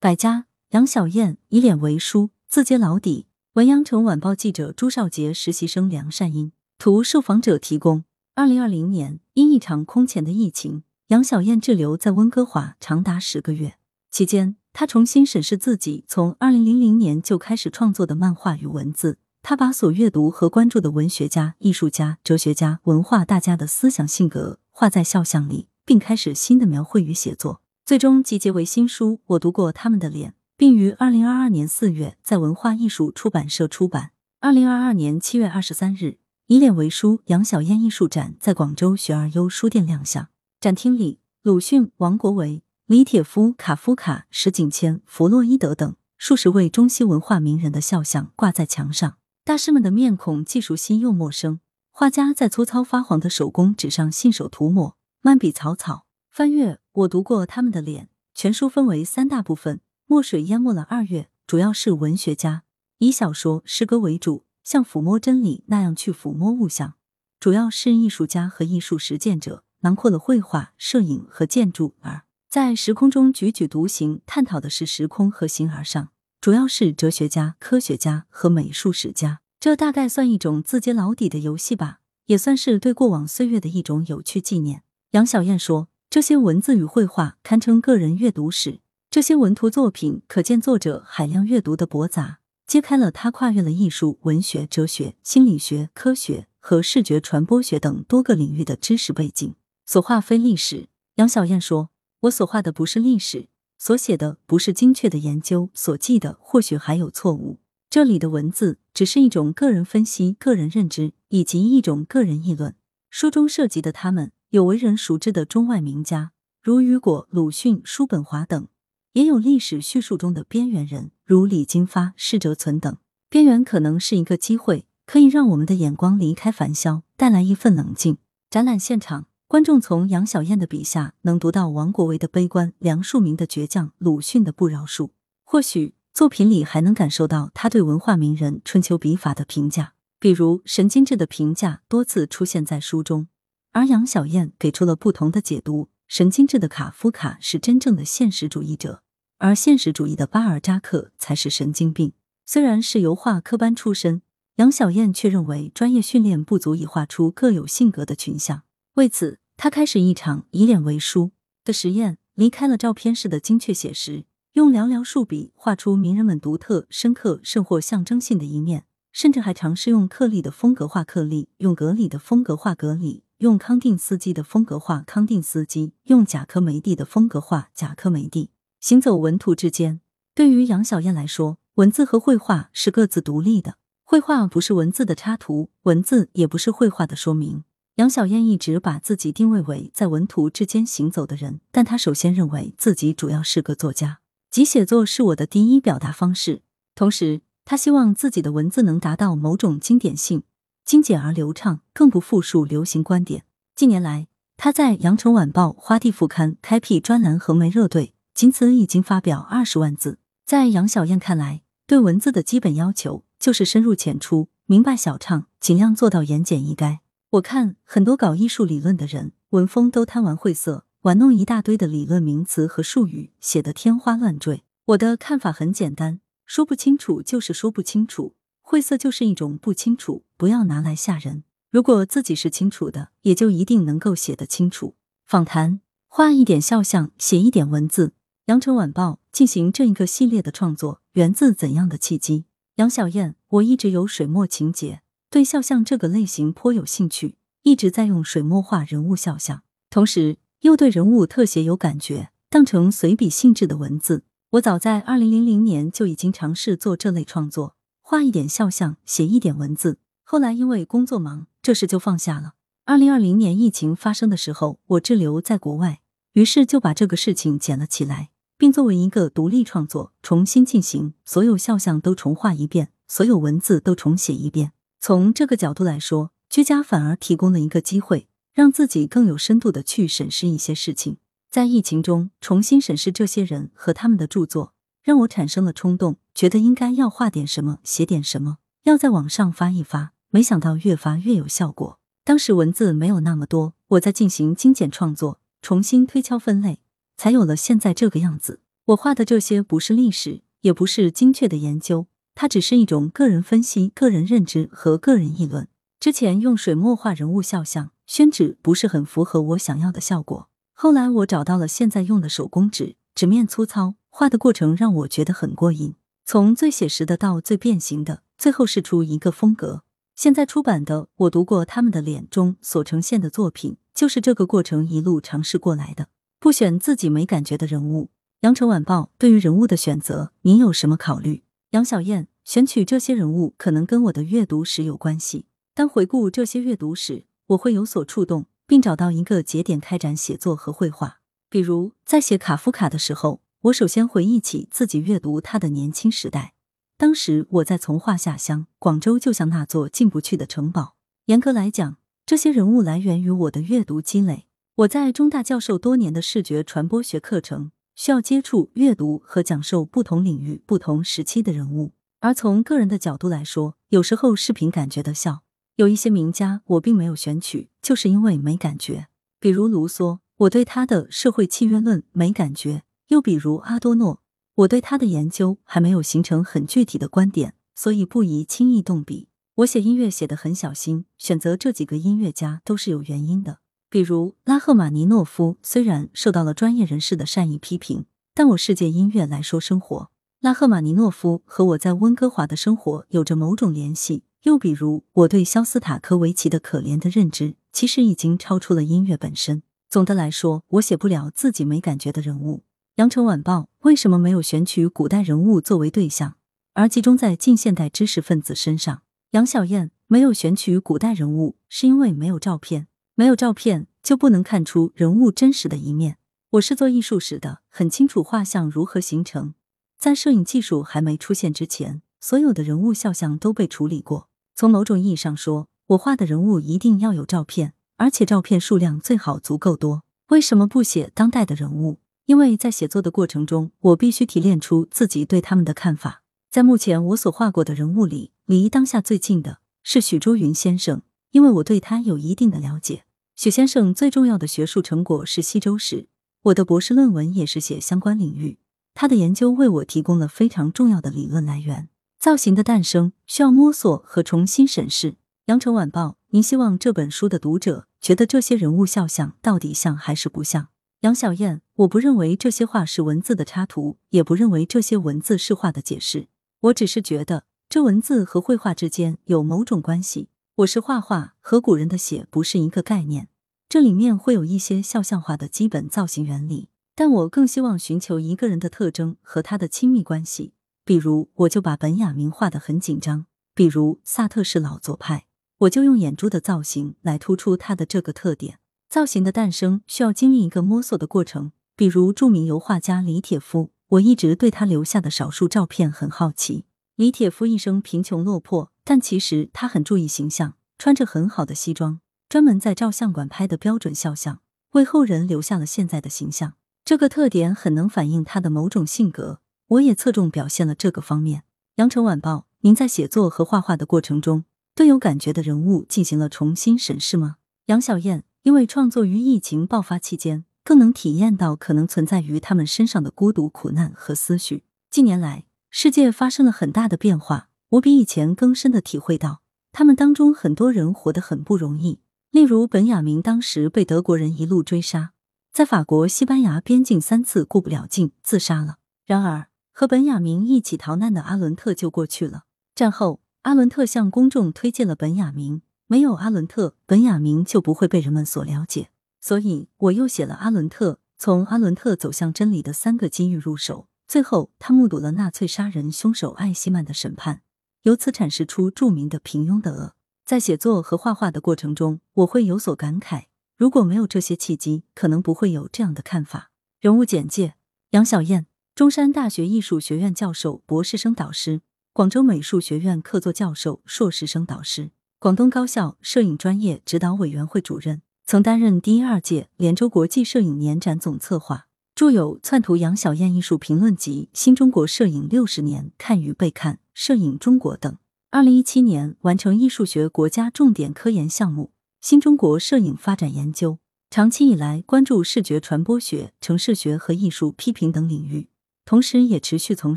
百家，杨小燕以脸为书，自揭老底。文阳城晚报记者朱少杰，实习生梁善英，图受访者提供。二零二零年，因一场空前的疫情，杨小燕滞留在温哥华长达十个月。期间，她重新审视自己从二零零零年就开始创作的漫画与文字。她把所阅读和关注的文学家、艺术家、哲学家、文化大家的思想性格画在肖像里，并开始新的描绘与写作。最终集结为新书《我读过他们的脸》，并于二零二二年四月在文化艺术出版社出版。二零二二年七月二十三日，以脸为书杨小燕艺术展在广州学而优书店亮相。展厅里，鲁迅、王国维、李铁夫、卡夫卡、石景谦、弗洛伊德等数十位中西文化名人的肖像挂在墙上。大师们的面孔既熟悉又陌生，画家在粗糙发黄的手工纸上信手涂抹，漫笔草草。翻阅，我读过他们的脸。全书分为三大部分：墨水淹没了二月，主要是文学家以小说、诗歌为主，像抚摸真理那样去抚摸物象；主要是艺术家和艺术实践者，囊括了绘画、摄影和建筑。而在时空中踽踽独行，探讨的是时空和形而上，主要是哲学家、科学家和美术史家。这大概算一种自揭老底的游戏吧，也算是对过往岁月的一种有趣纪念。杨小燕说。这些文字与绘画堪称个人阅读史，这些文图作品可见作者海量阅读的博杂，揭开了他跨越了艺术、文学、哲学、心理学、科学和视觉传播学等多个领域的知识背景。所画非历史，杨小燕说：“我所画的不是历史，所写的不是精确的研究，所记的或许还有错误。这里的文字只是一种个人分析、个人认知以及一种个人议论。书中涉及的他们。”有为人熟知的中外名家，如雨果、鲁迅、叔本华等；也有历史叙述中的边缘人，如李金发、施哲存等。边缘可能是一个机会，可以让我们的眼光离开繁嚣，带来一份冷静。展览现场，观众从杨小燕的笔下能读到王国维的悲观、梁漱溟的倔强、鲁迅的不饶恕。或许作品里还能感受到他对文化名人春秋笔法的评价，比如神经质的评价多次出现在书中。而杨小燕给出了不同的解读。神经质的卡夫卡是真正的现实主义者，而现实主义的巴尔扎克才是神经病。虽然是油画科班出身，杨小燕却认为专业训练不足以画出各有性格的群像。为此，他开始一场以脸为书的实验，离开了照片式的精确写实，用寥寥数笔画出名人们独特、深刻甚或象征性的一面，甚至还尝试用克利的风格画克利，用格里的风格画格里。用康定斯基的风格画康定斯基，用贾科梅蒂的风格画贾科梅蒂。行走文图之间，对于杨小燕来说，文字和绘画是各自独立的。绘画不是文字的插图，文字也不是绘画的说明。杨小燕一直把自己定位为在文图之间行走的人，但她首先认为自己主要是个作家，即写作是我的第一表达方式。同时，她希望自己的文字能达到某种经典性。精简而流畅，更不复述流行观点。近年来，他在《羊城晚报》花地副刊开辟专栏和媒热队，仅此已经发表二十万字。在杨小燕看来，对文字的基本要求就是深入浅出、明白晓畅，尽量做到言简意赅。我看很多搞艺术理论的人，文风都贪玩晦涩，玩弄一大堆的理论名词和术语，写得天花乱坠。我的看法很简单，说不清楚就是说不清楚。晦涩就是一种不清楚，不要拿来吓人。如果自己是清楚的，也就一定能够写得清楚。访谈，画一点肖像，写一点文字。羊城晚报进行这一个系列的创作，源自怎样的契机？杨小燕，我一直有水墨情节，对肖像这个类型颇有兴趣，一直在用水墨画人物肖像，同时又对人物特写有感觉，当成随笔性质的文字。我早在二零零零年就已经尝试做这类创作。画一点肖像，写一点文字。后来因为工作忙，这事就放下了。二零二零年疫情发生的时候，我滞留在国外，于是就把这个事情捡了起来，并作为一个独立创作重新进行，所有肖像都重画一遍，所有文字都重写一遍。从这个角度来说，居家反而提供了一个机会，让自己更有深度的去审视一些事情。在疫情中重新审视这些人和他们的著作。让我产生了冲动，觉得应该要画点什么，写点什么，要在网上发一发。没想到越发越有效果。当时文字没有那么多，我在进行精简创作，重新推敲分类，才有了现在这个样子。我画的这些不是历史，也不是精确的研究，它只是一种个人分析、个人认知和个人议论。之前用水墨画人物肖像，宣纸不是很符合我想要的效果。后来我找到了现在用的手工纸，纸面粗糙，画的过程让我觉得很过瘾。从最写实的到最变形的，最后试出一个风格。现在出版的，我读过他们的脸中所呈现的作品，就是这个过程一路尝试过来的。不选自己没感觉的人物。羊城晚报对于人物的选择，您有什么考虑？杨小燕选取这些人物，可能跟我的阅读史有关系。当回顾这些阅读史，我会有所触动，并找到一个节点开展写作和绘画。比如在写卡夫卡的时候，我首先回忆起自己阅读他的年轻时代。当时我在从化下乡，广州就像那座进不去的城堡。严格来讲，这些人物来源于我的阅读积累。我在中大教授多年的视觉传播学课程，需要接触、阅读和讲授不同领域、不同时期的人物。而从个人的角度来说，有时候是凭感觉的笑。有一些名家我并没有选取，就是因为没感觉。比如卢梭，我对他的《社会契约论》没感觉；又比如阿多诺，我对他的研究还没有形成很具体的观点，所以不宜轻易动笔。我写音乐写得很小心，选择这几个音乐家都是有原因的。比如拉赫玛尼诺夫，虽然受到了专业人士的善意批评，但我世界音乐来说生活，拉赫玛尼诺夫和我在温哥华的生活有着某种联系。又比如，我对肖斯塔科维奇的可怜的认知，其实已经超出了音乐本身。总的来说，我写不了自己没感觉的人物。羊城晚报为什么没有选取古代人物作为对象，而集中在近现代知识分子身上？杨小燕没有选取古代人物，是因为没有照片，没有照片就不能看出人物真实的一面。我是做艺术史的，很清楚画像如何形成。在摄影技术还没出现之前，所有的人物肖像都被处理过。从某种意义上说，我画的人物一定要有照片，而且照片数量最好足够多。为什么不写当代的人物？因为在写作的过程中，我必须提炼出自己对他们的看法。在目前我所画过的人物里，离当下最近的是许倬云先生，因为我对他有一定的了解。许先生最重要的学术成果是西周史，我的博士论文也是写相关领域，他的研究为我提供了非常重要的理论来源。造型的诞生需要摸索和重新审视。羊城晚报，您希望这本书的读者觉得这些人物肖像到底像还是不像？杨小燕，我不认为这些画是文字的插图，也不认为这些文字是画的解释。我只是觉得这文字和绘画之间有某种关系。我是画画，和古人的写不是一个概念。这里面会有一些肖像画的基本造型原理，但我更希望寻求一个人的特征和他的亲密关系。比如，我就把本雅明画得很紧张。比如，萨特是老左派，我就用眼珠的造型来突出他的这个特点。造型的诞生需要经历一个摸索的过程。比如，著名油画家李铁夫，我一直对他留下的少数照片很好奇。李铁夫一生贫穷落魄，但其实他很注意形象，穿着很好的西装，专门在照相馆拍的标准肖像，为后人留下了现在的形象。这个特点很能反映他的某种性格。我也侧重表现了这个方面。羊城晚报，您在写作和画画的过程中，对有感觉的人物进行了重新审视吗？杨小燕，因为创作于疫情爆发期间，更能体验到可能存在于他们身上的孤独、苦难和思绪。近年来，世界发生了很大的变化，我比以前更深的体会到，他们当中很多人活得很不容易。例如，本雅明当时被德国人一路追杀，在法国、西班牙边境三次过不了境，自杀了。然而，和本雅明一起逃难的阿伦特就过去了。战后，阿伦特向公众推荐了本雅明，没有阿伦特，本雅明就不会被人们所了解。所以，我又写了阿伦特，从阿伦特走向真理的三个机遇入手。最后，他目睹了纳粹杀人凶手艾希曼的审判，由此阐释出著名的平庸的恶。在写作和画画的过程中，我会有所感慨。如果没有这些契机，可能不会有这样的看法。人物简介：杨小燕。中山大学艺术学院教授、博士生导师，广州美术学院客座教授、硕士生导师，广东高校摄影专业指导委员会主任，曾担任第、二届连州国际摄影年展总策划，著有《窜图杨小燕艺术评论集》《新中国摄影六十年看与被看》《摄影中国》等。二零一七年完成艺术学国家重点科研项目《新中国摄影发展研究》，长期以来关注视觉传播学、城市学和艺术批评等领域。同时也持续从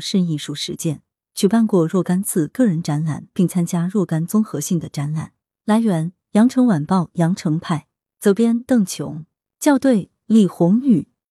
事艺术实践，举办过若干次个人展览，并参加若干综合性的展览。来源：羊城晚报羊城派，责编：邓琼，校对：李红宇。